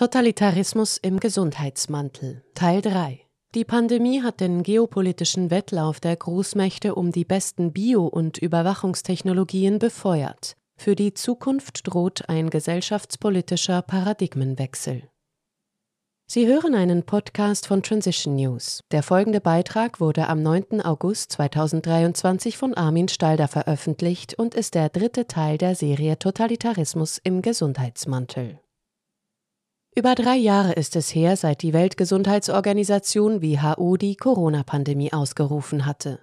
Totalitarismus im Gesundheitsmantel Teil 3 Die Pandemie hat den geopolitischen Wettlauf der Großmächte um die besten Bio- und Überwachungstechnologien befeuert. Für die Zukunft droht ein gesellschaftspolitischer Paradigmenwechsel. Sie hören einen Podcast von Transition News. Der folgende Beitrag wurde am 9. August 2023 von Armin Stalder veröffentlicht und ist der dritte Teil der Serie Totalitarismus im Gesundheitsmantel. Über drei Jahre ist es her, seit die Weltgesundheitsorganisation WHO die Corona-Pandemie ausgerufen hatte.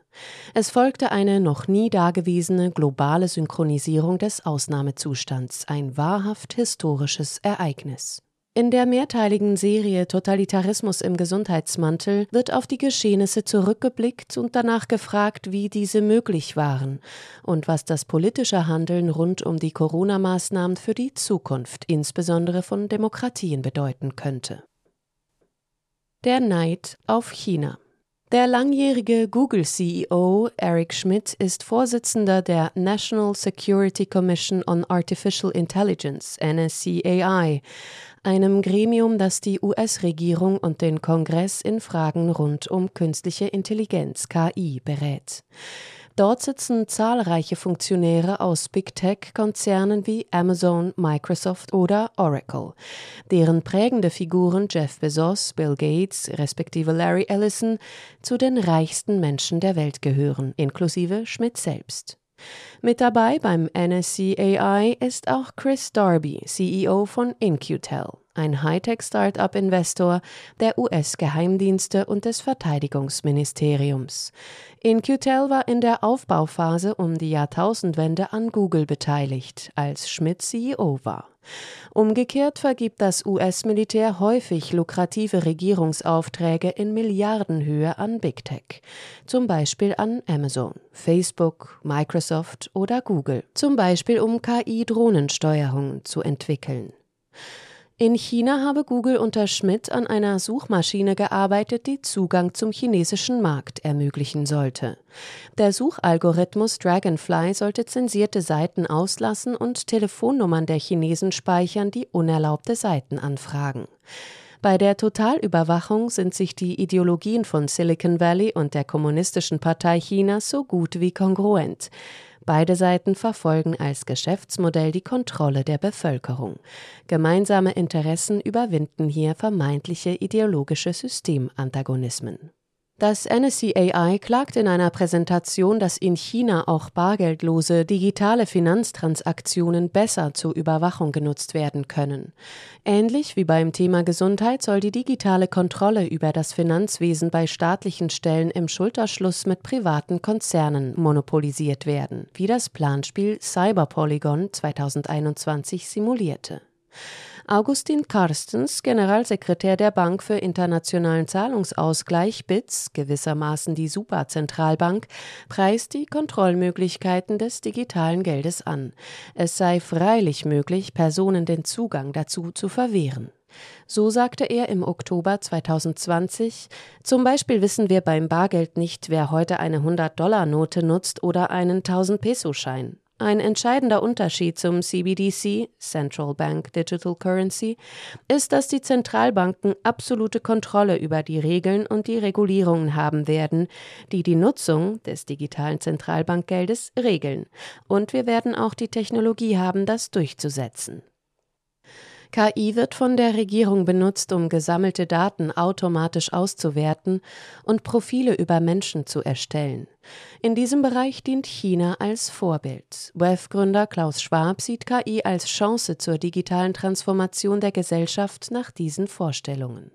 Es folgte eine noch nie dagewesene globale Synchronisierung des Ausnahmezustands, ein wahrhaft historisches Ereignis. In der mehrteiligen Serie Totalitarismus im Gesundheitsmantel wird auf die Geschehnisse zurückgeblickt und danach gefragt, wie diese möglich waren und was das politische Handeln rund um die Corona-Maßnahmen für die Zukunft, insbesondere von Demokratien, bedeuten könnte. Der Neid auf China. Der langjährige Google-CEO Eric Schmidt ist Vorsitzender der National Security Commission on Artificial Intelligence, NSCAI, einem Gremium, das die US-Regierung und den Kongress in Fragen rund um künstliche Intelligenz KI berät. Dort sitzen zahlreiche Funktionäre aus Big Tech-Konzernen wie Amazon, Microsoft oder Oracle, deren prägende Figuren Jeff Bezos, Bill Gates respektive Larry Ellison zu den reichsten Menschen der Welt gehören, inklusive Schmidt selbst. Mit dabei beim NSCAI ist auch Chris Darby, CEO von InQtel, ein Hightech-Startup-Investor der US-Geheimdienste und des Verteidigungsministeriums. InQtel war in der Aufbauphase um die Jahrtausendwende an Google beteiligt, als Schmidt CEO war. Umgekehrt vergibt das US-Militär häufig lukrative Regierungsaufträge in Milliardenhöhe an Big Tech, zum Beispiel an Amazon, Facebook, Microsoft oder Google, zum Beispiel um KI-Drohnensteuerung zu entwickeln. In China habe Google unter Schmidt an einer Suchmaschine gearbeitet, die Zugang zum chinesischen Markt ermöglichen sollte. Der Suchalgorithmus Dragonfly sollte zensierte Seiten auslassen und Telefonnummern der Chinesen speichern, die unerlaubte Seiten anfragen. Bei der Totalüberwachung sind sich die Ideologien von Silicon Valley und der Kommunistischen Partei Chinas so gut wie kongruent. Beide Seiten verfolgen als Geschäftsmodell die Kontrolle der Bevölkerung. Gemeinsame Interessen überwinden hier vermeintliche ideologische Systemantagonismen. Das NSCAI klagt in einer Präsentation, dass in China auch bargeldlose digitale Finanztransaktionen besser zur Überwachung genutzt werden können. Ähnlich wie beim Thema Gesundheit soll die digitale Kontrolle über das Finanzwesen bei staatlichen Stellen im Schulterschluss mit privaten Konzernen monopolisiert werden, wie das Planspiel Cyberpolygon 2021 simulierte. Augustin Karstens, Generalsekretär der Bank für internationalen Zahlungsausgleich BITS, gewissermaßen die Superzentralbank, preist die Kontrollmöglichkeiten des digitalen Geldes an. Es sei freilich möglich, Personen den Zugang dazu zu verwehren. So sagte er im Oktober 2020, zum Beispiel wissen wir beim Bargeld nicht, wer heute eine 100-Dollar-Note nutzt oder einen 1000-Peso-Schein. Ein entscheidender Unterschied zum CBDC, Central Bank Digital Currency, ist, dass die Zentralbanken absolute Kontrolle über die Regeln und die Regulierungen haben werden, die die Nutzung des digitalen Zentralbankgeldes regeln. Und wir werden auch die Technologie haben, das durchzusetzen. KI wird von der Regierung benutzt, um gesammelte Daten automatisch auszuwerten und Profile über Menschen zu erstellen. In diesem Bereich dient China als Vorbild. WEF-Gründer Klaus Schwab sieht KI als Chance zur digitalen Transformation der Gesellschaft nach diesen Vorstellungen.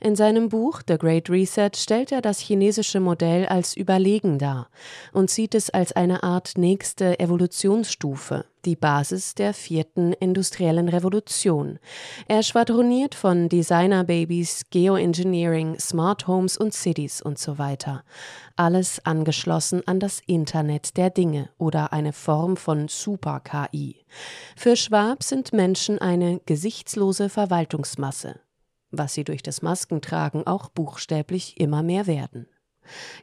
In seinem Buch The Great Reset stellt er das chinesische Modell als überlegen dar und sieht es als eine Art nächste Evolutionsstufe, die Basis der vierten industriellen Revolution. Er schwadroniert von Designerbabys, Geoengineering, Smart Homes und Cities und so weiter. Alles angeschlossen an das Internet der Dinge oder eine Form von Super-KI. Für Schwab sind Menschen eine gesichtslose Verwaltungsmasse was sie durch das Maskentragen auch buchstäblich immer mehr werden.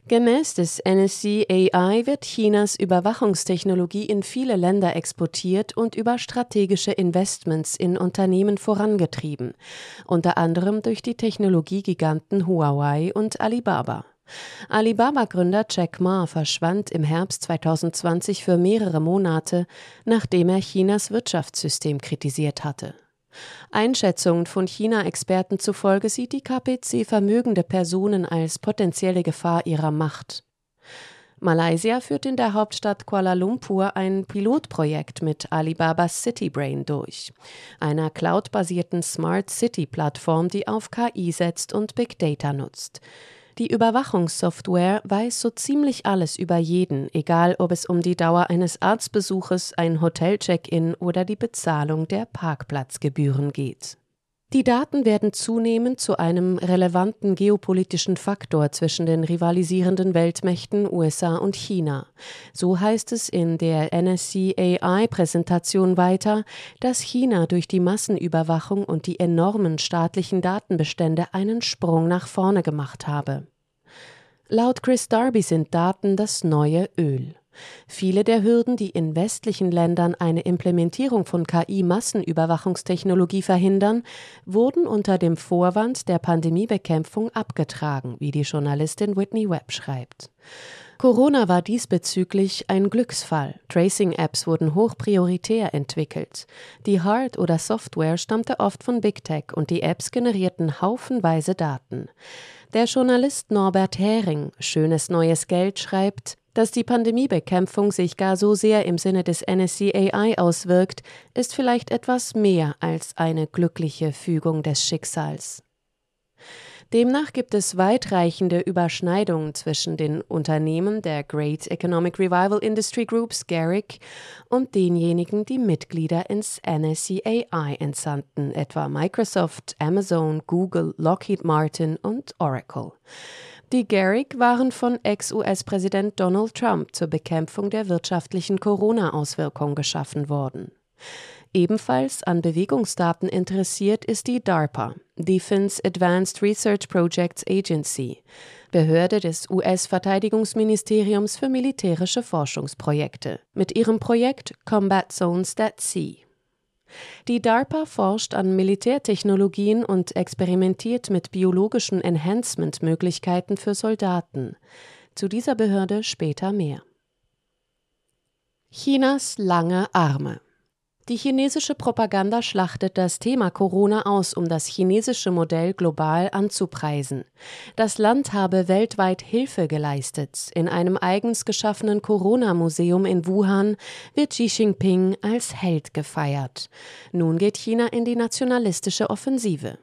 Gemäß des NSC AI wird Chinas Überwachungstechnologie in viele Länder exportiert und über strategische Investments in Unternehmen vorangetrieben, unter anderem durch die Technologiegiganten Huawei und Alibaba. Alibaba-Gründer Jack Ma verschwand im Herbst 2020 für mehrere Monate, nachdem er Chinas Wirtschaftssystem kritisiert hatte. Einschätzungen von China-Experten zufolge sieht die KPC vermögende Personen als potenzielle Gefahr ihrer Macht. Malaysia führt in der Hauptstadt Kuala Lumpur ein Pilotprojekt mit Alibabas CityBrain durch, einer cloudbasierten Smart City-Plattform, die auf KI setzt und Big Data nutzt. Die Überwachungssoftware weiß so ziemlich alles über jeden, egal ob es um die Dauer eines Arztbesuches, ein Hotel-Check-in oder die Bezahlung der Parkplatzgebühren geht. Die Daten werden zunehmend zu einem relevanten geopolitischen Faktor zwischen den rivalisierenden Weltmächten USA und China. So heißt es in der NSC AI-Präsentation weiter, dass China durch die Massenüberwachung und die enormen staatlichen Datenbestände einen Sprung nach vorne gemacht habe. Laut Chris Darby sind Daten das neue Öl. Viele der Hürden, die in westlichen Ländern eine Implementierung von KI-Massenüberwachungstechnologie verhindern, wurden unter dem Vorwand der Pandemiebekämpfung abgetragen, wie die Journalistin Whitney Webb schreibt. Corona war diesbezüglich ein Glücksfall. Tracing-Apps wurden hochprioritär entwickelt. Die Hard- oder Software stammte oft von Big Tech und die Apps generierten haufenweise Daten. Der Journalist Norbert Hering, Schönes neues Geld, schreibt, dass die Pandemiebekämpfung sich gar so sehr im Sinne des NSCAI auswirkt, ist vielleicht etwas mehr als eine glückliche Fügung des Schicksals. Demnach gibt es weitreichende Überschneidungen zwischen den Unternehmen der Great Economic Revival Industry Groups GARIC und denjenigen, die Mitglieder ins NSCAI entsandten, etwa Microsoft, Amazon, Google, Lockheed Martin und Oracle. Die Garrick waren von Ex-US-Präsident Donald Trump zur Bekämpfung der wirtschaftlichen Corona-Auswirkungen geschaffen worden. Ebenfalls an Bewegungsdaten interessiert ist die DARPA, Defense Advanced Research Projects Agency, Behörde des US-Verteidigungsministeriums für militärische Forschungsprojekte, mit ihrem Projekt Combat Zones at Sea. Die DARPA forscht an Militärtechnologien und experimentiert mit biologischen Enhancement-Möglichkeiten für Soldaten. Zu dieser Behörde später mehr. Chinas lange Arme die chinesische Propaganda schlachtet das Thema Corona aus, um das chinesische Modell global anzupreisen. Das Land habe weltweit Hilfe geleistet. In einem eigens geschaffenen Corona-Museum in Wuhan wird Xi Jinping als Held gefeiert. Nun geht China in die nationalistische Offensive.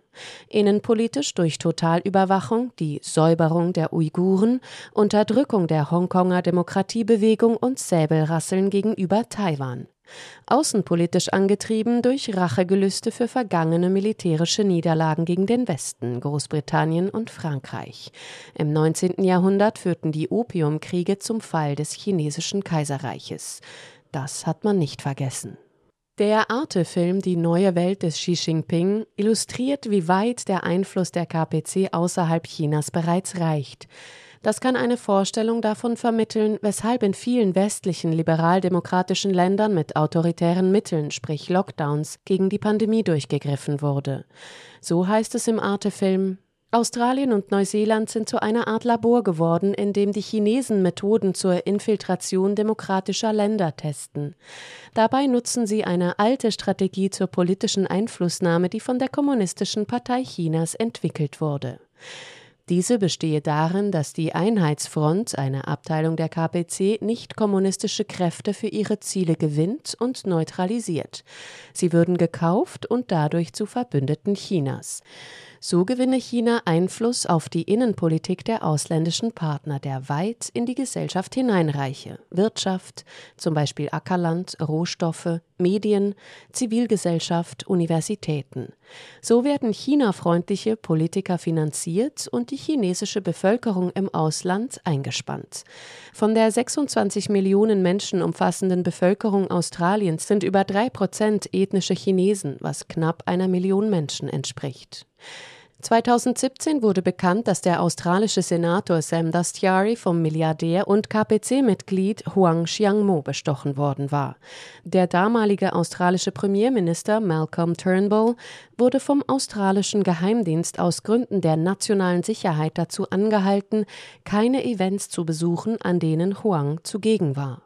Innenpolitisch durch Totalüberwachung, die Säuberung der Uiguren, Unterdrückung der Hongkonger Demokratiebewegung und Säbelrasseln gegenüber Taiwan außenpolitisch angetrieben durch Rachegelüste für vergangene militärische Niederlagen gegen den Westen, Großbritannien und Frankreich. Im 19. Jahrhundert führten die Opiumkriege zum Fall des chinesischen Kaiserreiches. Das hat man nicht vergessen. Der Arte-Film Die neue Welt des Xi Jinping illustriert, wie weit der Einfluss der KPC außerhalb Chinas bereits reicht. Das kann eine Vorstellung davon vermitteln, weshalb in vielen westlichen liberaldemokratischen Ländern mit autoritären Mitteln, sprich Lockdowns, gegen die Pandemie durchgegriffen wurde. So heißt es im Arte-Film, Australien und Neuseeland sind zu einer Art Labor geworden, in dem die Chinesen Methoden zur Infiltration demokratischer Länder testen. Dabei nutzen sie eine alte Strategie zur politischen Einflussnahme, die von der Kommunistischen Partei Chinas entwickelt wurde. Diese bestehe darin, dass die Einheitsfront, eine Abteilung der KPC, nicht kommunistische Kräfte für ihre Ziele gewinnt und neutralisiert. Sie würden gekauft und dadurch zu Verbündeten Chinas. So gewinne China Einfluss auf die Innenpolitik der ausländischen Partner, der weit in die Gesellschaft hineinreiche. Wirtschaft, zum Beispiel Ackerland, Rohstoffe, Medien, Zivilgesellschaft, Universitäten. So werden China-freundliche Politiker finanziert und die chinesische Bevölkerung im Ausland eingespannt. Von der 26 Millionen Menschen umfassenden Bevölkerung Australiens sind über drei Prozent ethnische Chinesen, was knapp einer Million Menschen entspricht. 2017 wurde bekannt, dass der australische Senator Sam Dastyari vom Milliardär und KPC-Mitglied Huang Xiangmo bestochen worden war. Der damalige australische Premierminister Malcolm Turnbull wurde vom australischen Geheimdienst aus Gründen der nationalen Sicherheit dazu angehalten, keine Events zu besuchen, an denen Huang zugegen war.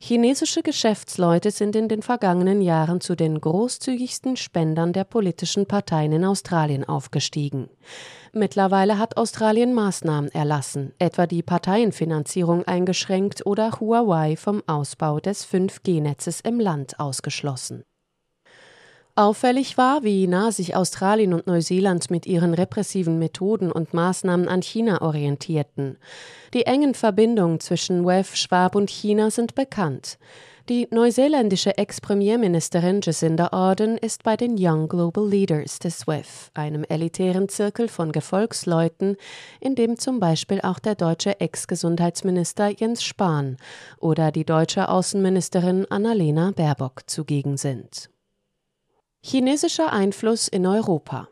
Chinesische Geschäftsleute sind in den vergangenen Jahren zu den großzügigsten Spendern der politischen Parteien in Australien aufgestiegen. Mittlerweile hat Australien Maßnahmen erlassen, etwa die Parteienfinanzierung eingeschränkt oder Huawei vom Ausbau des 5G-Netzes im Land ausgeschlossen. Auffällig war, wie nah sich Australien und Neuseeland mit ihren repressiven Methoden und Maßnahmen an China orientierten. Die engen Verbindungen zwischen WEF, Schwab und China sind bekannt. Die neuseeländische Ex-Premierministerin Jacinda Ardern ist bei den Young Global Leaders des WEF, einem elitären Zirkel von Gefolgsleuten, in dem zum Beispiel auch der deutsche Ex-Gesundheitsminister Jens Spahn oder die deutsche Außenministerin Annalena Baerbock zugegen sind. Chinesischer Einfluss in Europa.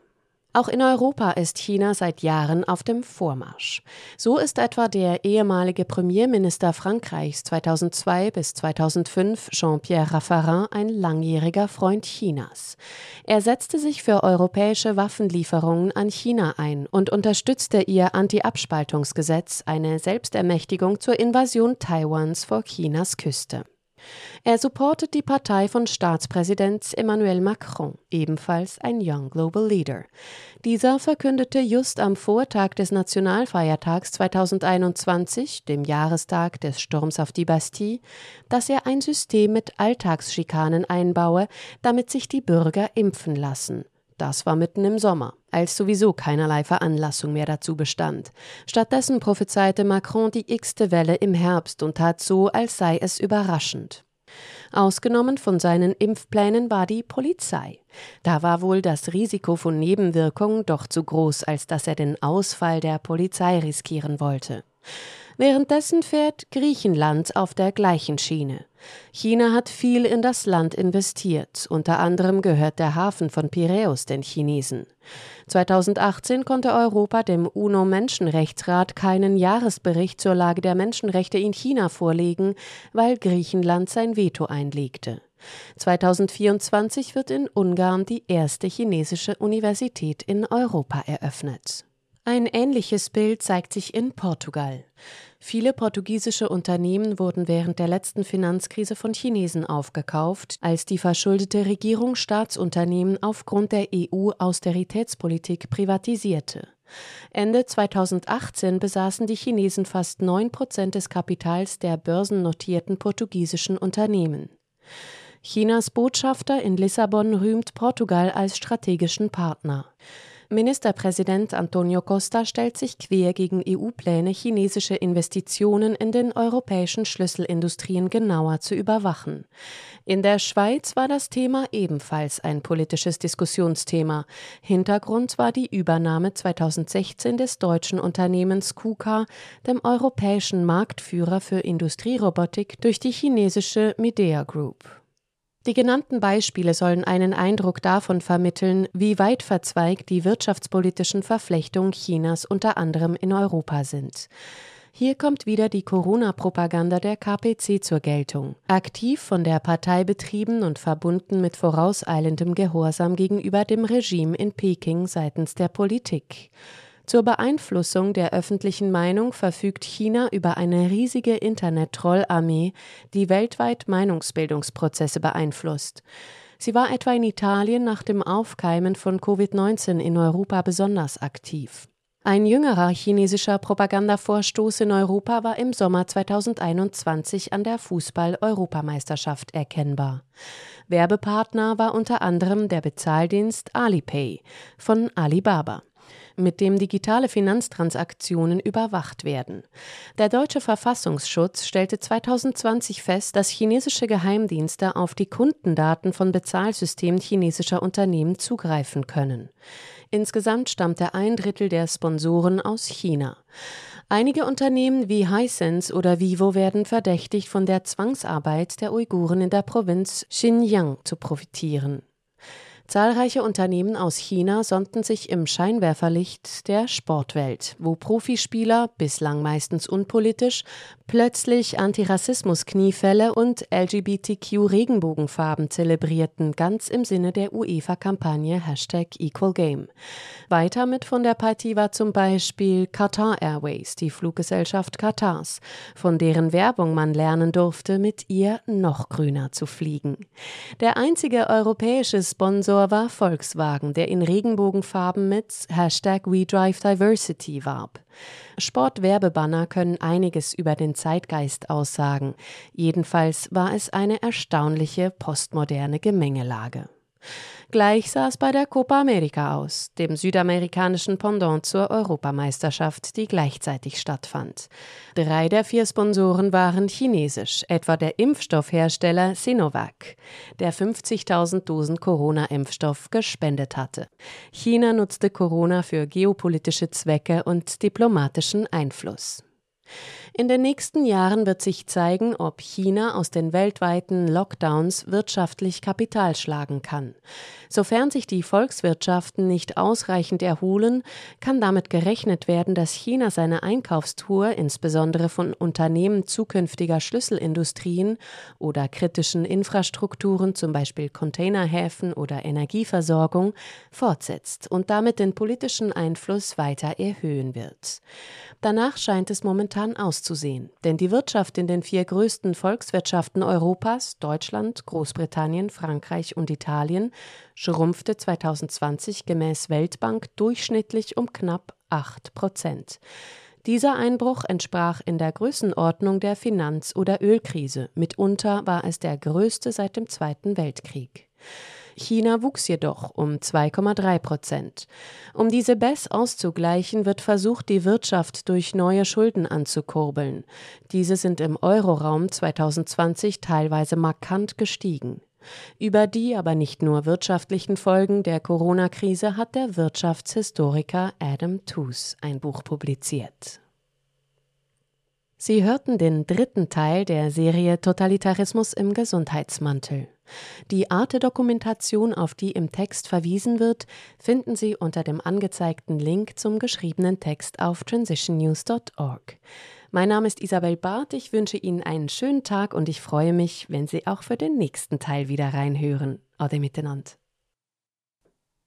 Auch in Europa ist China seit Jahren auf dem Vormarsch. So ist etwa der ehemalige Premierminister Frankreichs 2002 bis 2005, Jean-Pierre Raffarin, ein langjähriger Freund Chinas. Er setzte sich für europäische Waffenlieferungen an China ein und unterstützte ihr Anti-Abspaltungsgesetz, eine Selbstermächtigung zur Invasion Taiwans vor Chinas Küste. Er supportet die Partei von Staatspräsident Emmanuel Macron, ebenfalls ein Young Global Leader. Dieser verkündete just am Vortag des Nationalfeiertags 2021, dem Jahrestag des Sturms auf die Bastille, dass er ein System mit Alltagsschikanen einbaue, damit sich die Bürger impfen lassen. Das war mitten im Sommer, als sowieso keinerlei Veranlassung mehr dazu bestand. Stattdessen prophezeite Macron die x-te Welle im Herbst und tat so, als sei es überraschend. Ausgenommen von seinen Impfplänen war die Polizei. Da war wohl das Risiko von Nebenwirkungen doch zu groß, als dass er den Ausfall der Polizei riskieren wollte. Währenddessen fährt Griechenland auf der gleichen Schiene. China hat viel in das Land investiert, unter anderem gehört der Hafen von Piräus den Chinesen. 2018 konnte Europa dem UNO-Menschenrechtsrat keinen Jahresbericht zur Lage der Menschenrechte in China vorlegen, weil Griechenland sein Veto einlegte. 2024 wird in Ungarn die erste chinesische Universität in Europa eröffnet. Ein ähnliches Bild zeigt sich in Portugal. Viele portugiesische Unternehmen wurden während der letzten Finanzkrise von Chinesen aufgekauft, als die verschuldete Regierung Staatsunternehmen aufgrund der EU-Austeritätspolitik privatisierte. Ende 2018 besaßen die Chinesen fast 9 Prozent des Kapitals der börsennotierten portugiesischen Unternehmen. Chinas Botschafter in Lissabon rühmt Portugal als strategischen Partner. Ministerpräsident Antonio Costa stellt sich quer gegen EU-Pläne, chinesische Investitionen in den europäischen Schlüsselindustrien genauer zu überwachen. In der Schweiz war das Thema ebenfalls ein politisches Diskussionsthema. Hintergrund war die Übernahme 2016 des deutschen Unternehmens KUKA, dem europäischen Marktführer für Industrierobotik, durch die chinesische Midea Group. Die genannten Beispiele sollen einen Eindruck davon vermitteln, wie weit verzweigt die wirtschaftspolitischen Verflechtungen Chinas unter anderem in Europa sind. Hier kommt wieder die Corona-Propaganda der KPC zur Geltung. Aktiv von der Partei betrieben und verbunden mit vorauseilendem Gehorsam gegenüber dem Regime in Peking seitens der Politik. Zur Beeinflussung der öffentlichen Meinung verfügt China über eine riesige Internet-Trollarmee, die weltweit Meinungsbildungsprozesse beeinflusst. Sie war etwa in Italien nach dem Aufkeimen von Covid-19 in Europa besonders aktiv. Ein jüngerer chinesischer Propagandavorstoß in Europa war im Sommer 2021 an der Fußball-Europameisterschaft erkennbar. Werbepartner war unter anderem der Bezahldienst Alipay von Alibaba mit dem digitale Finanztransaktionen überwacht werden. Der deutsche Verfassungsschutz stellte 2020 fest, dass chinesische Geheimdienste auf die Kundendaten von Bezahlsystemen chinesischer Unternehmen zugreifen können. Insgesamt stammte ein Drittel der Sponsoren aus China. Einige Unternehmen wie Hisense oder Vivo werden verdächtigt, von der Zwangsarbeit der Uiguren in der Provinz Xinjiang zu profitieren. Zahlreiche Unternehmen aus China sonnten sich im Scheinwerferlicht der Sportwelt, wo Profispieler, bislang meistens unpolitisch, plötzlich Antirassismus-Kniefälle und LGBTQ-Regenbogenfarben zelebrierten, ganz im Sinne der UEFA-Kampagne Hashtag Equal Game. Weiter mit von der Partie war zum Beispiel Qatar Airways, die Fluggesellschaft Katars, von deren Werbung man lernen durfte, mit ihr noch grüner zu fliegen. Der einzige europäische Sponsor war Volkswagen, der in Regenbogenfarben mit Hashtag We Drive Diversity warb. Sportwerbebanner können einiges über den Zeitgeist aussagen. Jedenfalls war es eine erstaunliche postmoderne Gemengelage. Gleich sah es bei der Copa America aus, dem südamerikanischen Pendant zur Europameisterschaft, die gleichzeitig stattfand. Drei der vier Sponsoren waren chinesisch, etwa der Impfstoffhersteller Sinovac, der 50.000 Dosen Corona-Impfstoff gespendet hatte. China nutzte Corona für geopolitische Zwecke und diplomatischen Einfluss. In den nächsten Jahren wird sich zeigen, ob China aus den weltweiten Lockdowns wirtschaftlich Kapital schlagen kann. Sofern sich die Volkswirtschaften nicht ausreichend erholen, kann damit gerechnet werden, dass China seine Einkaufstour insbesondere von Unternehmen zukünftiger Schlüsselindustrien oder kritischen Infrastrukturen, zum Beispiel Containerhäfen oder Energieversorgung, fortsetzt und damit den politischen Einfluss weiter erhöhen wird. Danach scheint es momentan auszusehen auszusehen. Denn die Wirtschaft in den vier größten Volkswirtschaften Europas, Deutschland, Großbritannien, Frankreich und Italien, schrumpfte 2020 gemäß Weltbank durchschnittlich um knapp 8 Prozent. Dieser Einbruch entsprach in der Größenordnung der Finanz- oder Ölkrise. Mitunter war es der größte seit dem Zweiten Weltkrieg. China wuchs jedoch um 2,3 Prozent. Um diese BES auszugleichen, wird versucht, die Wirtschaft durch neue Schulden anzukurbeln. Diese sind im Euroraum 2020 teilweise markant gestiegen. Über die aber nicht nur wirtschaftlichen Folgen der Corona-Krise hat der Wirtschaftshistoriker Adam Tooze ein Buch publiziert. Sie hörten den dritten Teil der Serie Totalitarismus im Gesundheitsmantel. Die Arte-Dokumentation, auf die im Text verwiesen wird, finden Sie unter dem angezeigten Link zum geschriebenen Text auf transitionnews.org. Mein Name ist Isabel Barth, ich wünsche Ihnen einen schönen Tag und ich freue mich, wenn Sie auch für den nächsten Teil wieder reinhören. Ade miteinander.